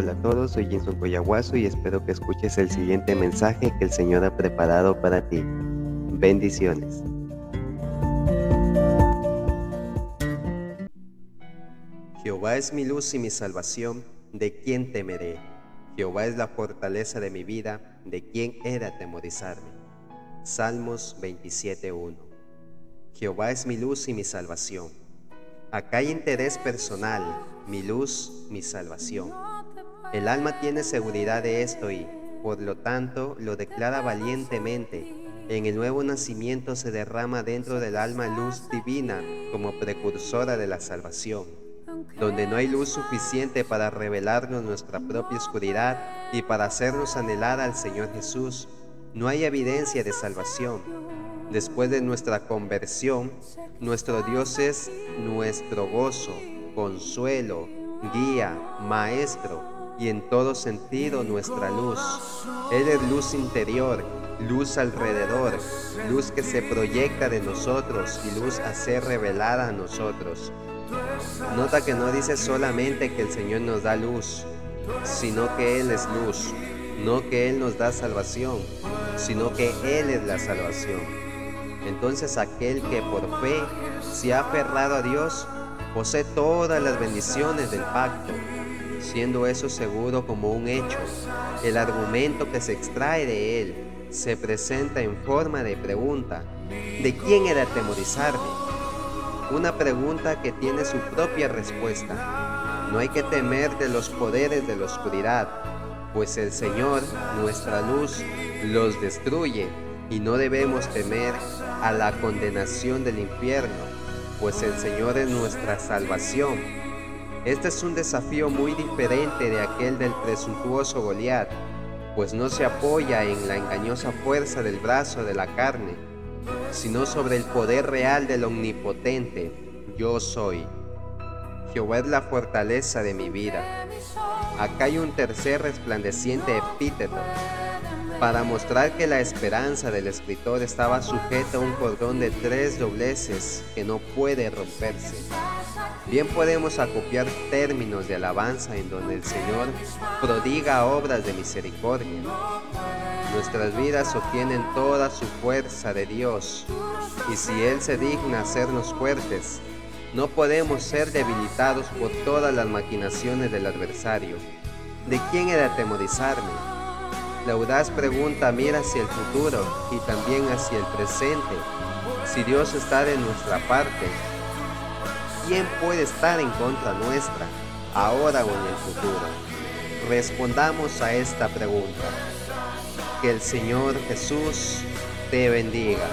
Hola a todos, soy Jinson Coyahuaso y espero que escuches el siguiente mensaje que el Señor ha preparado para ti. Bendiciones. Jehová es mi luz y mi salvación, ¿de quién temeré? Jehová es la fortaleza de mi vida, ¿de quién he de atemorizarme? Salmos 27.1 Jehová es mi luz y mi salvación. Acá hay interés personal, mi luz, mi salvación. El alma tiene seguridad de esto y, por lo tanto, lo declara valientemente. En el nuevo nacimiento se derrama dentro del alma luz divina como precursora de la salvación. Donde no hay luz suficiente para revelarnos nuestra propia oscuridad y para hacernos anhelar al Señor Jesús, no hay evidencia de salvación. Después de nuestra conversión, nuestro Dios es nuestro gozo, consuelo, guía, maestro y en todo sentido nuestra luz. Él es luz interior, luz alrededor, luz que se proyecta de nosotros y luz a ser revelada a nosotros. Nota que no dice solamente que el Señor nos da luz, sino que Él es luz, no que Él nos da salvación, sino que Él es la salvación. Entonces aquel que por fe se ha aferrado a Dios posee todas las bendiciones del pacto siendo eso seguro como un hecho. El argumento que se extrae de él se presenta en forma de pregunta. ¿De quién era atemorizarme? Una pregunta que tiene su propia respuesta. No hay que temer de los poderes de la oscuridad, pues el Señor, nuestra luz, los destruye y no debemos temer a la condenación del infierno, pues el Señor es nuestra salvación este es un desafío muy diferente de aquel del presuntuoso Goliat, pues no se apoya en la engañosa fuerza del brazo de la carne, sino sobre el poder real del omnipotente, yo soy. Jehová es la fortaleza de mi vida. Acá hay un tercer resplandeciente epíteto, para mostrar que la esperanza del escritor estaba sujeta a un cordón de tres dobleces que no puede romperse. Bien podemos acopiar términos de alabanza en donde el Señor prodiga obras de misericordia. Nuestras vidas obtienen toda su fuerza de Dios y si Él se digna hacernos fuertes, no podemos ser debilitados por todas las maquinaciones del adversario. ¿De quién he de atemorizarme? La audaz pregunta mira hacia el futuro y también hacia el presente. Si Dios está de nuestra parte, ¿quién puede estar en contra nuestra, ahora o en el futuro? Respondamos a esta pregunta. Que el Señor Jesús te bendiga.